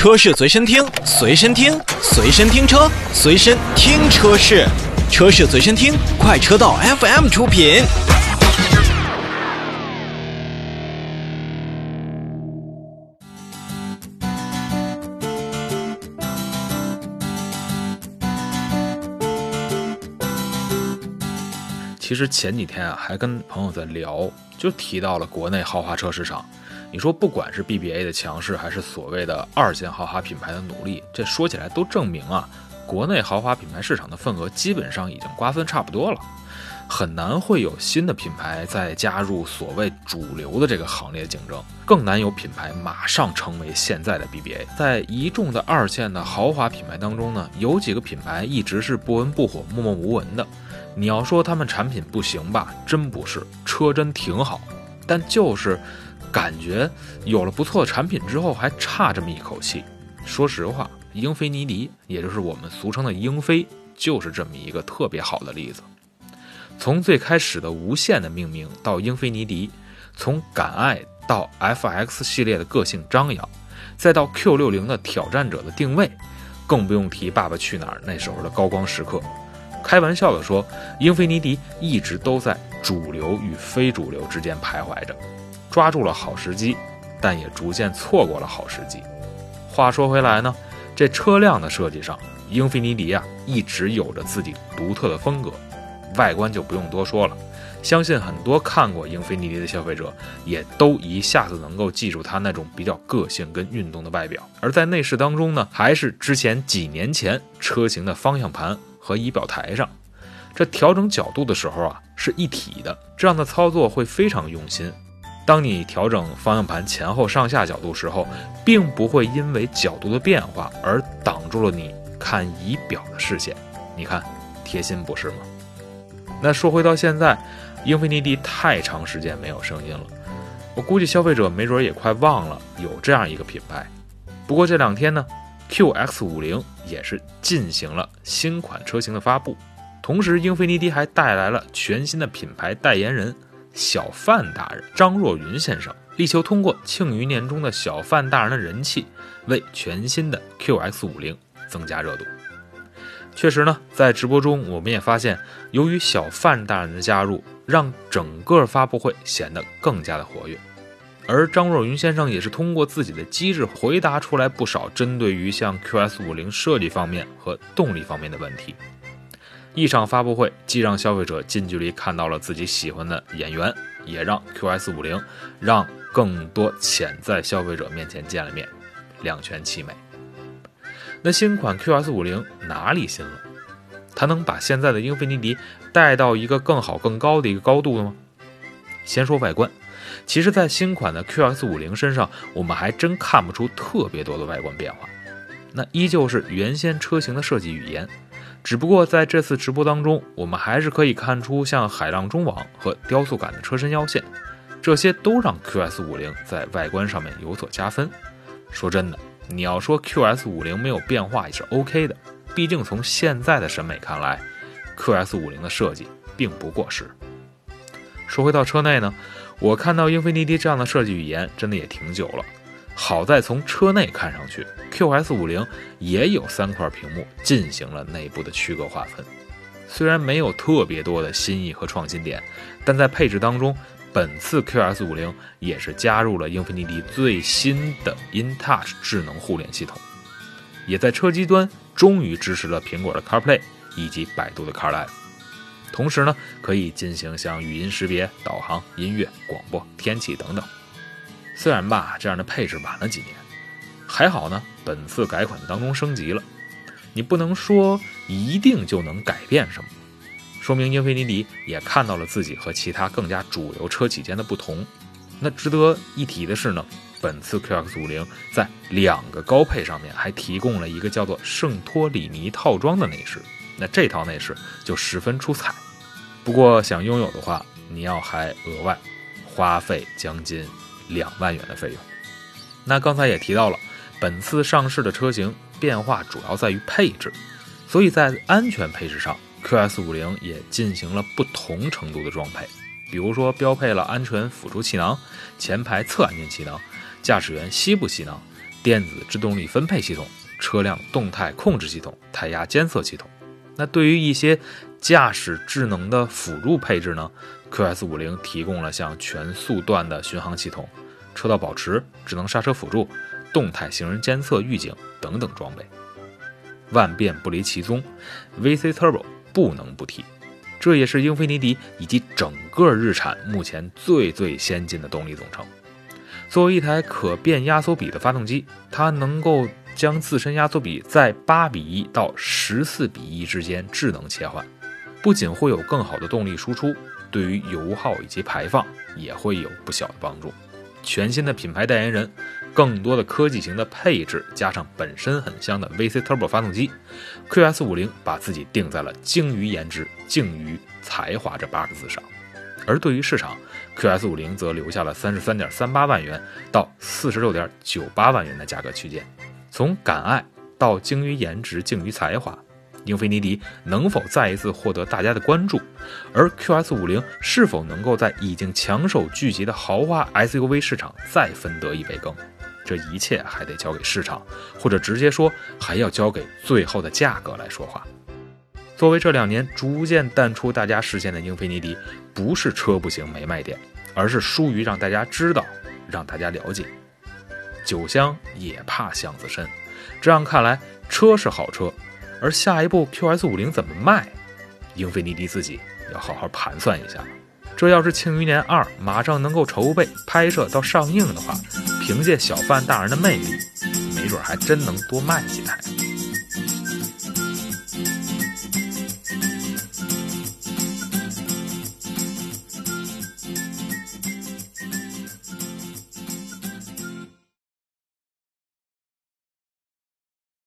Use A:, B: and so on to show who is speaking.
A: 车市随身听，随身听，随身听车，随身听车市，车市随身听，快车道 FM 出品。
B: 其实前几天啊，还跟朋友在聊，就提到了国内豪华车市场。你说不管是 BBA 的强势，还是所谓的二线豪华品牌的努力，这说起来都证明啊，国内豪华品牌市场的份额基本上已经瓜分差不多了，很难会有新的品牌再加入所谓主流的这个行列竞争，更难有品牌马上成为现在的 BBA。在一众的二线的豪华品牌当中呢，有几个品牌一直是不温不火、默默无闻的。你要说他们产品不行吧，真不是，车真挺好，但就是感觉有了不错的产品之后，还差这么一口气。说实话，英菲尼迪，也就是我们俗称的英菲，就是这么一个特别好的例子。从最开始的无限的命名到英菲尼迪，从敢爱到 FX 系列的个性张扬，再到 Q60 的挑战者的定位，更不用提《爸爸去哪儿》那时候的高光时刻。开玩笑地说，英菲尼迪一直都在主流与非主流之间徘徊着，抓住了好时机，但也逐渐错过了好时机。话说回来呢，这车辆的设计上，英菲尼迪啊一直有着自己独特的风格，外观就不用多说了，相信很多看过英菲尼迪的消费者也都一下子能够记住它那种比较个性跟运动的外表。而在内饰当中呢，还是之前几年前车型的方向盘。和仪表台上，这调整角度的时候啊是一体的，这样的操作会非常用心。当你调整方向盘前后上下角度时候，并不会因为角度的变化而挡住了你看仪表的视线。你看，贴心不是吗？那说回到现在，英菲尼迪太长时间没有声音了，我估计消费者没准也快忘了有这样一个品牌。不过这两天呢。QX 五零也是进行了新款车型的发布，同时英菲尼迪还带来了全新的品牌代言人小范大人张若昀先生，力求通过庆余年中的小范大人的人气，为全新的 QX 五零增加热度。确实呢，在直播中我们也发现，由于小范大人的加入，让整个发布会显得更加的活跃。而张若昀先生也是通过自己的机智回答出来不少针对于像 QS 五零设计方面和动力方面的问题。一场发布会既让消费者近距离看到了自己喜欢的演员，也让 QS 五零让更多潜在消费者面前见了面，两全其美。那新款 QS 五零哪里新了？它能把现在的英菲尼迪带到一个更好更高的一个高度了吗？先说外观。其实，在新款的 QX 五零身上，我们还真看不出特别多的外观变化，那依旧是原先车型的设计语言。只不过在这次直播当中，我们还是可以看出像海浪中网和雕塑感的车身腰线，这些都让 QS 五零在外观上面有所加分。说真的，你要说 QS 五零没有变化也是 OK 的，毕竟从现在的审美看来，QS 五零的设计并不过时。说回到车内呢？我看到英菲尼迪这样的设计语言真的也挺久了，好在从车内看上去，QS 五零也有三块屏幕进行了内部的区隔划分。虽然没有特别多的新意和创新点，但在配置当中，本次 QS 五零也是加入了英菲尼迪最新的 InTouch 智能互联系统，也在车机端终于支持了苹果的 CarPlay 以及百度的 CarLife。同时呢，可以进行像语音识别、导航、音乐、广播、天气等等。虽然吧，这样的配置晚了几年，还好呢，本次改款当中升级了。你不能说一定就能改变什么，说明英菲尼迪也看到了自己和其他更加主流车企间的不同。那值得一提的是呢，本次 QX 五零在两个高配上面还提供了一个叫做圣托里尼套装的内饰。那这套内饰就十分出彩，不过想拥有的话，你要还额外花费将近两万元的费用。那刚才也提到了，本次上市的车型变化主要在于配置，所以在安全配置上，QS 五零也进行了不同程度的装配，比如说标配了安全辅助气囊、前排侧安全气囊、驾驶员膝部气囊、电子制动力分配系统、车辆动态控制系统、胎压监测系统。那对于一些驾驶智能的辅助配置呢？QS 五零提供了像全速段的巡航系统、车道保持、智能刹车辅助、动态行人监测预警等等装备。万变不离其宗，VC Turbo 不能不提，这也是英菲尼迪以及整个日产目前最最先进的动力总成。作为一台可变压缩比的发动机，它能够。将自身压缩比在八比一到十四比一之间智能切换，不仅会有更好的动力输出，对于油耗以及排放也会有不小的帮助。全新的品牌代言人，更多的科技型的配置，加上本身很香的 VC Turbo 发动机，QS 五零把自己定在了精于颜值、敬于才华这八个字上。而对于市场，QS 五零则留下了三十三点三八万元到四十六点九八万元的价格区间。从敢爱到精于颜值、敬于才华，英菲尼迪能否再一次获得大家的关注？而 QS 五零是否能够在已经强手聚集的豪华 SUV 市场再分得一杯羹？这一切还得交给市场，或者直接说，还要交给最后的价格来说话。作为这两年逐渐淡出大家视线的英菲尼迪，不是车不行没卖点，而是疏于让大家知道，让大家了解。酒香也怕巷子深，这样看来，车是好车，而下一步 QS 五零怎么卖，英菲尼迪自己要好好盘算一下。这要是《庆余年二》马上能够筹备拍摄到上映的话，凭借小范大人的魅力，没准还真能多卖几台。